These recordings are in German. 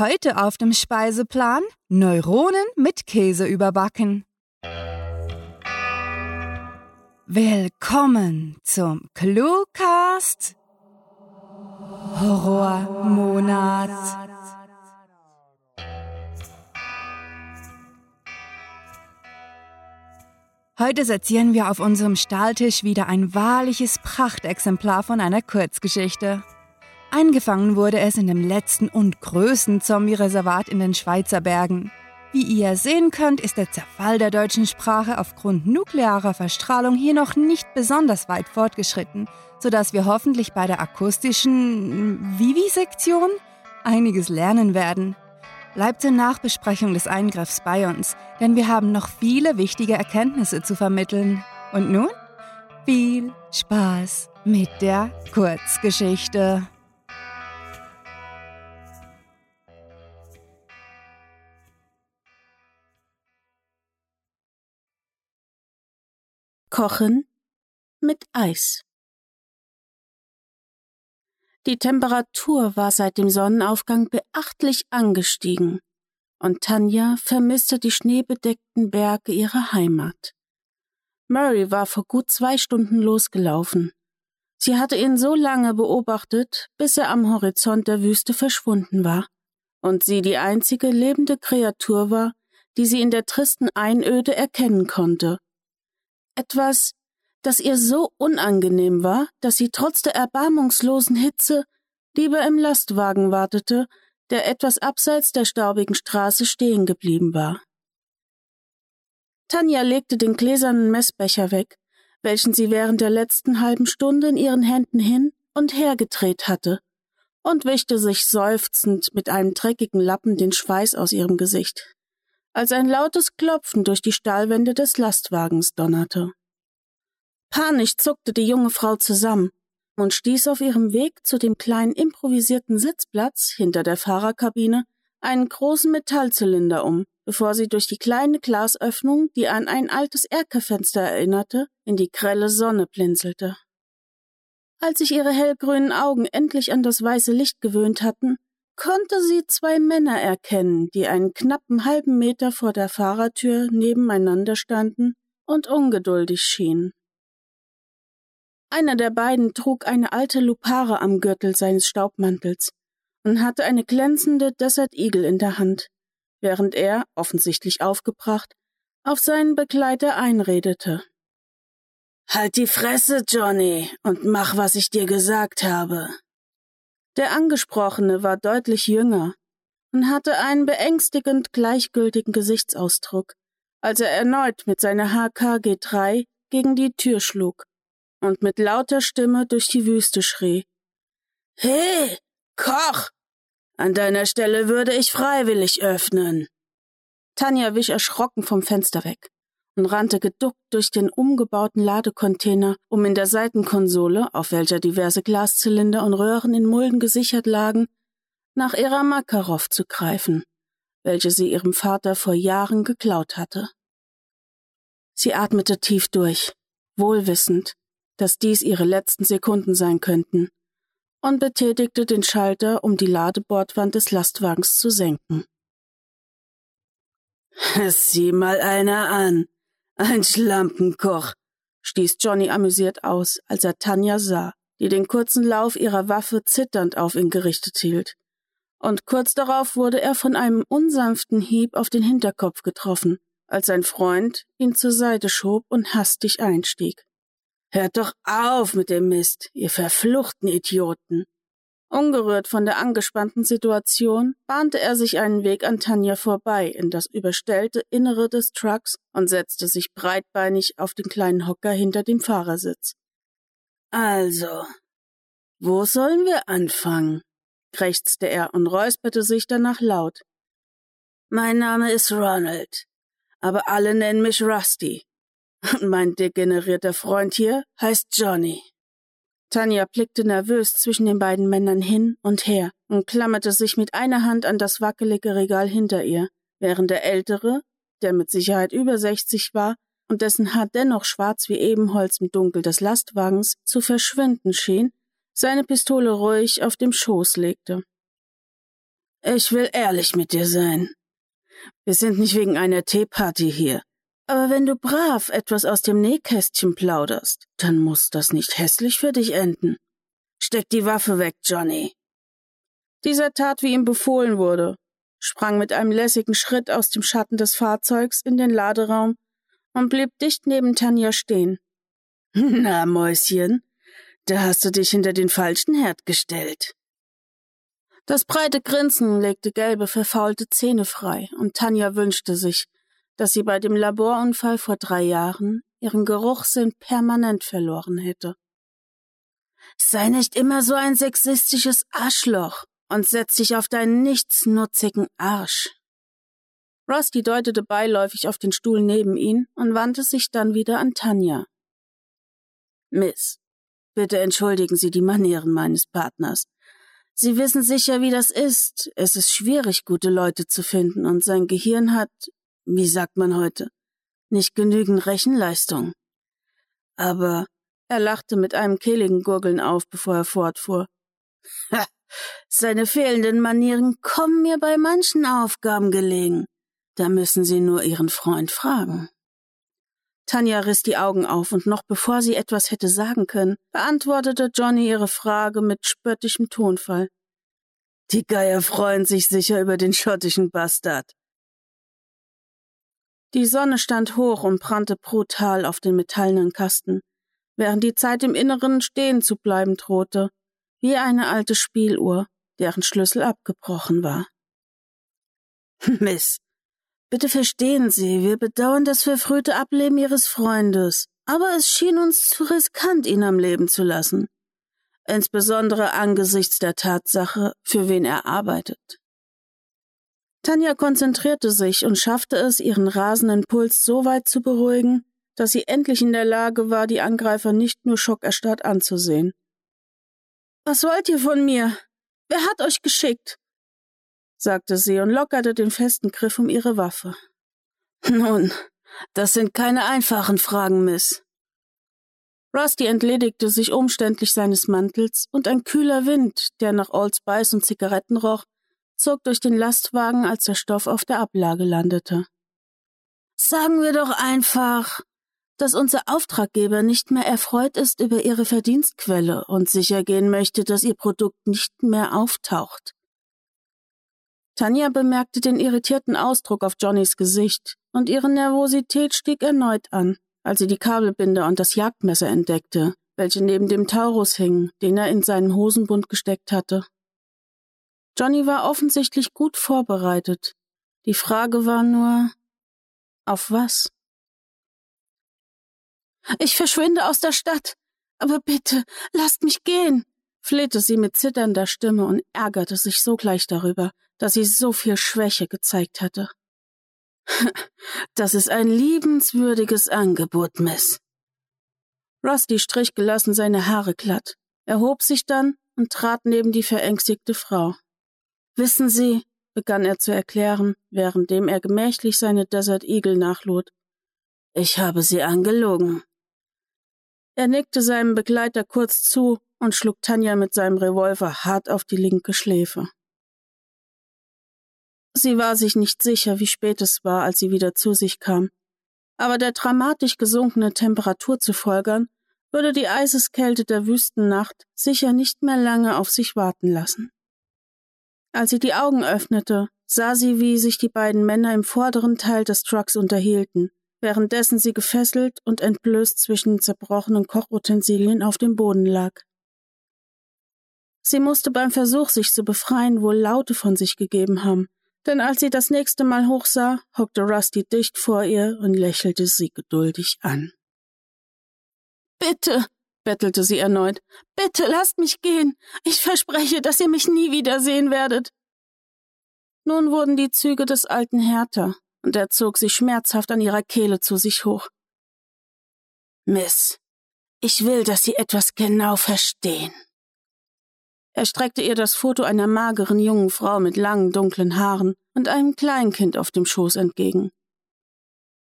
Heute auf dem Speiseplan Neuronen mit Käse überbacken. Willkommen zum Cluecast Horrormonat. Heute sezieren wir auf unserem Stahltisch wieder ein wahrliches Prachtexemplar von einer Kurzgeschichte. Eingefangen wurde es in dem letzten und größten Zombie-Reservat in den Schweizer Bergen. Wie ihr sehen könnt, ist der Zerfall der deutschen Sprache aufgrund nuklearer Verstrahlung hier noch nicht besonders weit fortgeschritten, sodass wir hoffentlich bei der akustischen Vivisektion einiges lernen werden. Bleibt zur Nachbesprechung des Eingriffs bei uns, denn wir haben noch viele wichtige Erkenntnisse zu vermitteln. Und nun viel Spaß mit der Kurzgeschichte. Kochen mit Eis. Die Temperatur war seit dem Sonnenaufgang beachtlich angestiegen, und Tanja vermisste die schneebedeckten Berge ihrer Heimat. Murray war vor gut zwei Stunden losgelaufen. Sie hatte ihn so lange beobachtet, bis er am Horizont der Wüste verschwunden war, und sie die einzige lebende Kreatur war, die sie in der tristen Einöde erkennen konnte etwas, das ihr so unangenehm war, dass sie trotz der erbarmungslosen Hitze lieber im Lastwagen wartete, der etwas abseits der staubigen Straße stehen geblieben war. Tanja legte den gläsernen Messbecher weg, welchen sie während der letzten halben Stunde in ihren Händen hin und her gedreht hatte, und wischte sich seufzend mit einem dreckigen Lappen den Schweiß aus ihrem Gesicht als ein lautes Klopfen durch die Stahlwände des Lastwagens donnerte. Panisch zuckte die junge Frau zusammen und stieß auf ihrem Weg zu dem kleinen improvisierten Sitzplatz hinter der Fahrerkabine einen großen Metallzylinder um, bevor sie durch die kleine Glasöffnung, die an ein altes Erkerfenster erinnerte, in die grelle Sonne blinzelte. Als sich ihre hellgrünen Augen endlich an das weiße Licht gewöhnt hatten, konnte sie zwei Männer erkennen, die einen knappen halben Meter vor der Fahrertür nebeneinander standen und ungeduldig schienen. Einer der beiden trug eine alte Lupare am Gürtel seines Staubmantels und hatte eine glänzende Desert Eagle in der Hand, während er, offensichtlich aufgebracht, auf seinen Begleiter einredete. Halt die Fresse, Johnny, und mach, was ich dir gesagt habe. Der Angesprochene war deutlich jünger und hatte einen beängstigend gleichgültigen Gesichtsausdruck, als er erneut mit seiner HKG 3 gegen die Tür schlug und mit lauter Stimme durch die Wüste schrie. He, Koch! An deiner Stelle würde ich freiwillig öffnen. Tanja wich erschrocken vom Fenster weg und rannte geduckt durch den umgebauten Ladecontainer, um in der Seitenkonsole, auf welcher diverse Glaszylinder und Röhren in Mulden gesichert lagen, nach ihrer Makarov zu greifen, welche sie ihrem Vater vor Jahren geklaut hatte. Sie atmete tief durch, wohlwissend, dass dies ihre letzten Sekunden sein könnten, und betätigte den Schalter, um die Ladebordwand des Lastwagens zu senken. Sieh mal einer an, ein Schlampenkoch, stieß Johnny amüsiert aus, als er Tanja sah, die den kurzen Lauf ihrer Waffe zitternd auf ihn gerichtet hielt. Und kurz darauf wurde er von einem unsanften Hieb auf den Hinterkopf getroffen, als sein Freund ihn zur Seite schob und hastig einstieg. Hört doch auf mit dem Mist, ihr verfluchten Idioten, Ungerührt von der angespannten Situation bahnte er sich einen Weg an Tanja vorbei in das überstellte Innere des Trucks und setzte sich breitbeinig auf den kleinen Hocker hinter dem Fahrersitz. Also, wo sollen wir anfangen? krächzte er und räusperte sich danach laut. Mein Name ist Ronald, aber alle nennen mich Rusty. Und mein degenerierter Freund hier heißt Johnny. Tanja blickte nervös zwischen den beiden Männern hin und her und klammerte sich mit einer Hand an das wackelige Regal hinter ihr, während der Ältere, der mit Sicherheit über sechzig war und dessen Haar dennoch schwarz wie Ebenholz im Dunkel des Lastwagens zu verschwinden schien, seine Pistole ruhig auf dem Schoß legte. Ich will ehrlich mit dir sein. Wir sind nicht wegen einer Teeparty hier. Aber wenn du brav etwas aus dem Nähkästchen plauderst, dann muss das nicht hässlich für dich enden. Steck die Waffe weg, Johnny. Dieser tat, wie ihm befohlen wurde, sprang mit einem lässigen Schritt aus dem Schatten des Fahrzeugs in den Laderaum und blieb dicht neben Tanja stehen. Na, Mäuschen, da hast du dich hinter den falschen Herd gestellt. Das breite Grinsen legte gelbe, verfaulte Zähne frei, und Tanja wünschte sich, dass sie bei dem Laborunfall vor drei Jahren ihren Geruchssinn permanent verloren hätte. Sei nicht immer so ein sexistisches Arschloch und setz dich auf deinen nichtsnutzigen Arsch. Rusty deutete beiläufig auf den Stuhl neben ihn und wandte sich dann wieder an Tanja. Miss, bitte entschuldigen Sie die Manieren meines Partners. Sie wissen sicher, wie das ist. Es ist schwierig, gute Leute zu finden, und sein Gehirn hat, wie sagt man heute, nicht genügend Rechenleistung. Aber er lachte mit einem kehligen Gurgeln auf, bevor er fortfuhr. Ha, seine fehlenden Manieren kommen mir bei manchen Aufgaben gelegen. Da müssen Sie nur Ihren Freund fragen. Tanja riss die Augen auf, und noch bevor sie etwas hätte sagen können, beantwortete Johnny ihre Frage mit spöttischem Tonfall. Die Geier freuen sich sicher über den schottischen Bastard. Die Sonne stand hoch und brannte brutal auf den metallenen Kasten, während die Zeit im Inneren stehen zu bleiben drohte, wie eine alte Spieluhr, deren Schlüssel abgebrochen war. Miss, Bitte verstehen Sie, wir bedauern das verfrühte Ableben Ihres Freundes, aber es schien uns zu riskant, ihn am Leben zu lassen. Insbesondere angesichts der Tatsache, für wen er arbeitet. Tanja konzentrierte sich und schaffte es, ihren rasenden Puls so weit zu beruhigen, dass sie endlich in der Lage war, die Angreifer nicht nur schockerstarrt anzusehen. Was wollt ihr von mir? Wer hat euch geschickt? sagte sie und lockerte den festen Griff um ihre Waffe. Nun, das sind keine einfachen Fragen, Miss. Rusty entledigte sich umständlich seines Mantels, und ein kühler Wind, der nach Old Spice und Zigaretten roch, zog durch den Lastwagen, als der Stoff auf der Ablage landete. Sagen wir doch einfach, dass unser Auftraggeber nicht mehr erfreut ist über ihre Verdienstquelle und sichergehen möchte, dass ihr Produkt nicht mehr auftaucht. Tanja bemerkte den irritierten Ausdruck auf Johnnys Gesicht, und ihre Nervosität stieg erneut an, als sie die Kabelbinder und das Jagdmesser entdeckte, welche neben dem Taurus hingen, den er in seinen Hosenbund gesteckt hatte. Johnny war offensichtlich gut vorbereitet. Die Frage war nur, auf was? Ich verschwinde aus der Stadt, aber bitte, lasst mich gehen, flehte sie mit zitternder Stimme und ärgerte sich sogleich darüber, dass sie so viel Schwäche gezeigt hatte. Das ist ein liebenswürdiges Angebot, Miss. Rusty strich gelassen seine Haare glatt, erhob sich dann und trat neben die verängstigte Frau. Wissen Sie, begann er zu erklären, währenddem er gemächlich seine Desert Eagle nachlud. Ich habe Sie angelogen. Er nickte seinem Begleiter kurz zu und schlug Tanja mit seinem Revolver hart auf die linke Schläfe. Sie war sich nicht sicher, wie spät es war, als sie wieder zu sich kam. Aber der dramatisch gesunkene Temperatur zu folgern, würde die Eiseskälte der Wüstennacht sicher nicht mehr lange auf sich warten lassen. Als sie die Augen öffnete, sah sie, wie sich die beiden Männer im vorderen Teil des Trucks unterhielten, währenddessen sie gefesselt und entblößt zwischen zerbrochenen Kochutensilien auf dem Boden lag. Sie musste beim Versuch, sich zu befreien, wohl Laute von sich gegeben haben, denn als sie das nächste Mal hochsah, hockte Rusty dicht vor ihr und lächelte sie geduldig an. Bitte, bettelte sie erneut, bitte lasst mich gehen. Ich verspreche, dass ihr mich nie wiedersehen werdet. Nun wurden die Züge des Alten härter, und er zog sie schmerzhaft an ihrer Kehle zu sich hoch. Miss, ich will, dass Sie etwas genau verstehen. Er streckte ihr das Foto einer mageren jungen Frau mit langen dunklen Haaren und einem Kleinkind auf dem Schoß entgegen.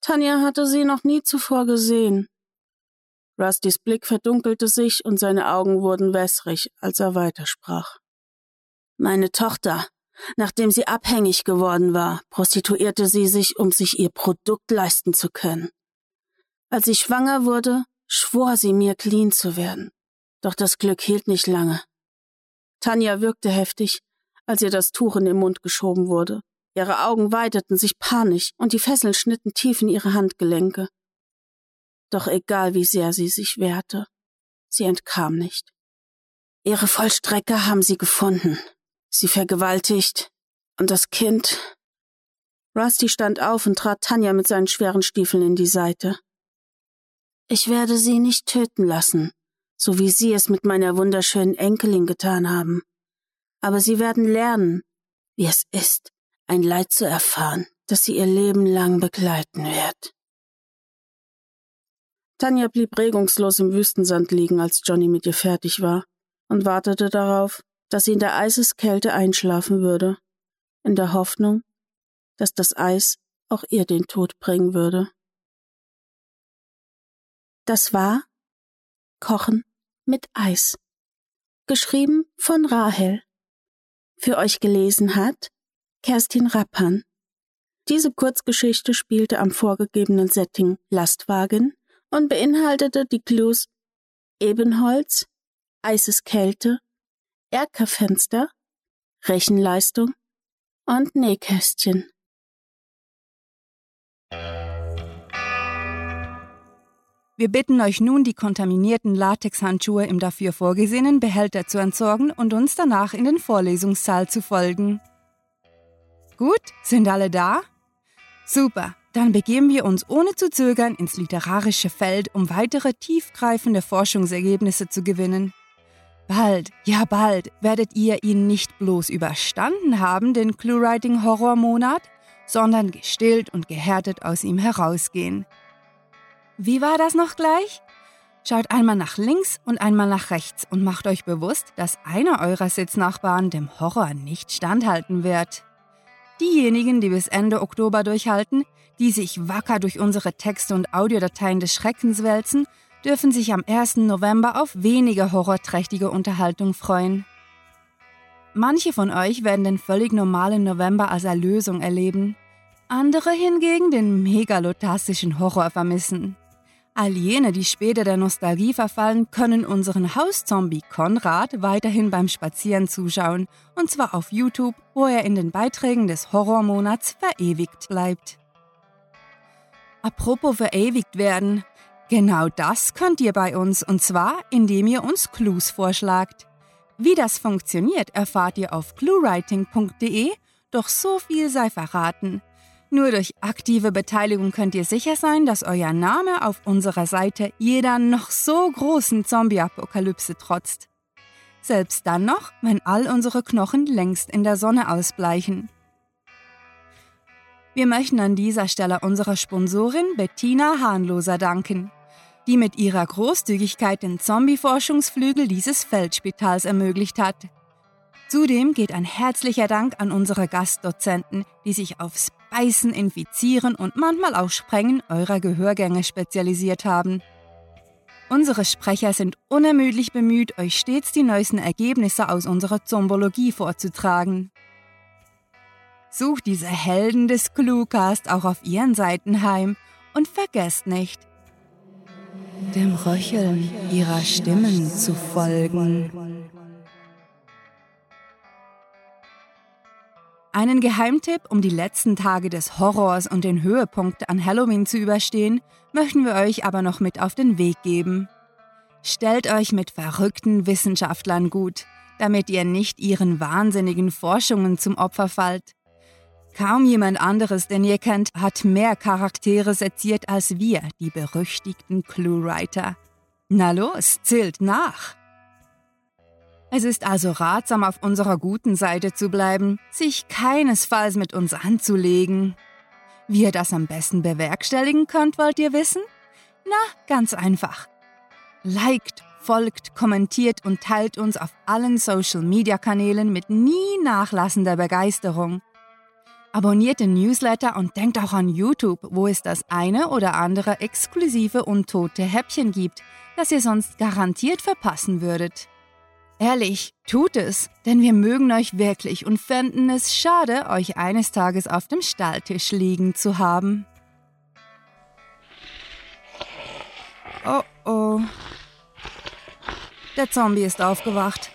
Tanja hatte sie noch nie zuvor gesehen. Rustys Blick verdunkelte sich und seine Augen wurden wässrig, als er weitersprach. Meine Tochter, Nachdem sie abhängig geworden war, prostituierte sie sich, um sich ihr Produkt leisten zu können. Als sie schwanger wurde, schwor sie mir, clean zu werden. Doch das Glück hielt nicht lange. Tanja wirkte heftig, als ihr das Tuch in den Mund geschoben wurde. Ihre Augen weiteten sich panisch und die Fesseln schnitten tief in ihre Handgelenke. Doch egal wie sehr sie sich wehrte, sie entkam nicht. Ihre Vollstrecker haben sie gefunden, sie vergewaltigt und das Kind. Rusty stand auf und trat Tanja mit seinen schweren Stiefeln in die Seite. Ich werde sie nicht töten lassen, so wie Sie es mit meiner wunderschönen Enkelin getan haben. Aber Sie werden lernen, wie es ist, ein Leid zu erfahren, das Sie ihr Leben lang begleiten wird. Tanja blieb regungslos im Wüstensand liegen, als Johnny mit ihr fertig war, und wartete darauf, dass sie in der Eiseskälte einschlafen würde, in der Hoffnung, dass das Eis auch ihr den Tod bringen würde. Das war Kochen mit Eis. Geschrieben von Rahel. Für euch gelesen hat Kerstin Rappan. Diese Kurzgeschichte spielte am vorgegebenen Setting Lastwagen und beinhaltete die Clues Ebenholz, eises Kälte, Erkerfenster, Rechenleistung und Nähkästchen. Wir bitten euch nun, die kontaminierten Latexhandschuhe im dafür vorgesehenen Behälter zu entsorgen und uns danach in den Vorlesungssaal zu folgen. Gut, sind alle da? Super, dann begeben wir uns ohne zu zögern ins literarische Feld, um weitere tiefgreifende Forschungsergebnisse zu gewinnen. Bald, ja bald, werdet ihr ihn nicht bloß überstanden haben, den Clue-Writing-Horror-Monat, sondern gestillt und gehärtet aus ihm herausgehen. Wie war das noch gleich? Schaut einmal nach links und einmal nach rechts und macht euch bewusst, dass einer eurer Sitznachbarn dem Horror nicht standhalten wird. Diejenigen, die bis Ende Oktober durchhalten, die sich wacker durch unsere Texte und Audiodateien des Schreckens wälzen, dürfen sich am 1. November auf weniger horrorträchtige Unterhaltung freuen. Manche von euch werden den völlig normalen November als Erlösung erleben, andere hingegen den megalotastischen Horror vermissen. All jene, die später der Nostalgie verfallen, können unseren Hauszombie Konrad weiterhin beim Spazieren zuschauen, und zwar auf YouTube, wo er in den Beiträgen des Horrormonats verewigt bleibt. Apropos verewigt werden, genau das könnt ihr bei uns, und zwar indem ihr uns Clues vorschlagt. Wie das funktioniert, erfahrt ihr auf cluewriting.de, doch so viel sei verraten. Nur durch aktive Beteiligung könnt ihr sicher sein, dass euer Name auf unserer Seite jeder noch so großen Zombie-Apokalypse trotzt. Selbst dann noch, wenn all unsere Knochen längst in der Sonne ausbleichen. Wir möchten an dieser Stelle unserer Sponsorin Bettina Hahnloser danken, die mit ihrer Großzügigkeit den Zombie-Forschungsflügel dieses Feldspitals ermöglicht hat. Zudem geht ein herzlicher Dank an unsere Gastdozenten, die sich aufs Beißen, Infizieren und manchmal auch Sprengen eurer Gehörgänge spezialisiert haben. Unsere Sprecher sind unermüdlich bemüht, euch stets die neuesten Ergebnisse aus unserer Zombologie vorzutragen. Sucht diese Helden des Cluecast auch auf ihren Seiten heim und vergesst nicht, dem Röcheln ihrer Stimmen zu folgen. Einen Geheimtipp, um die letzten Tage des Horrors und den Höhepunkt an Halloween zu überstehen, möchten wir euch aber noch mit auf den Weg geben. Stellt euch mit verrückten Wissenschaftlern gut, damit ihr nicht ihren wahnsinnigen Forschungen zum Opfer fallt. Kaum jemand anderes, den ihr kennt, hat mehr Charaktere seziert als wir, die berüchtigten Clue-Writer. Na los, zählt nach! Es ist also ratsam, auf unserer guten Seite zu bleiben, sich keinesfalls mit uns anzulegen. Wie ihr das am besten bewerkstelligen könnt, wollt ihr wissen? Na, ganz einfach. Liked, folgt, kommentiert und teilt uns auf allen Social-Media-Kanälen mit nie nachlassender Begeisterung. Abonniert den Newsletter und denkt auch an YouTube, wo es das eine oder andere exklusive und tote Häppchen gibt, das ihr sonst garantiert verpassen würdet. Ehrlich, tut es, denn wir mögen euch wirklich und fänden es schade, euch eines Tages auf dem Stalltisch liegen zu haben. Oh oh. Der Zombie ist aufgewacht.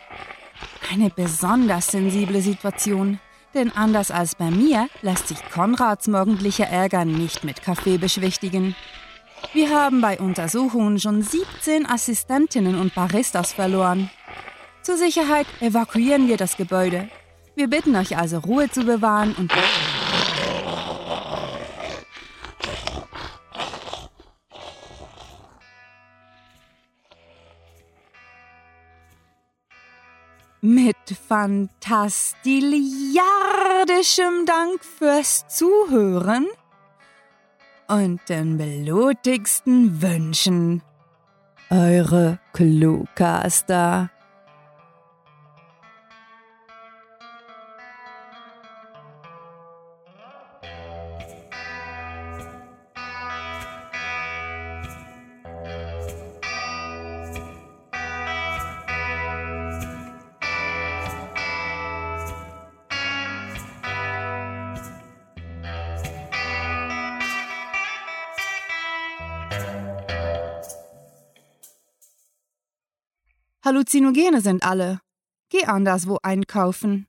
Eine besonders sensible Situation, denn anders als bei mir lässt sich Konrads morgendlicher Ärger nicht mit Kaffee beschwichtigen. Wir haben bei Untersuchungen schon 17 Assistentinnen und Baristas verloren. Zur Sicherheit evakuieren wir das Gebäude. Wir bitten euch also Ruhe zu bewahren und Mit fantastiliardischem Dank fürs Zuhören und den blutigsten Wünschen. Eure Cluecaster. Halluzinogene sind alle. Geh anderswo einkaufen.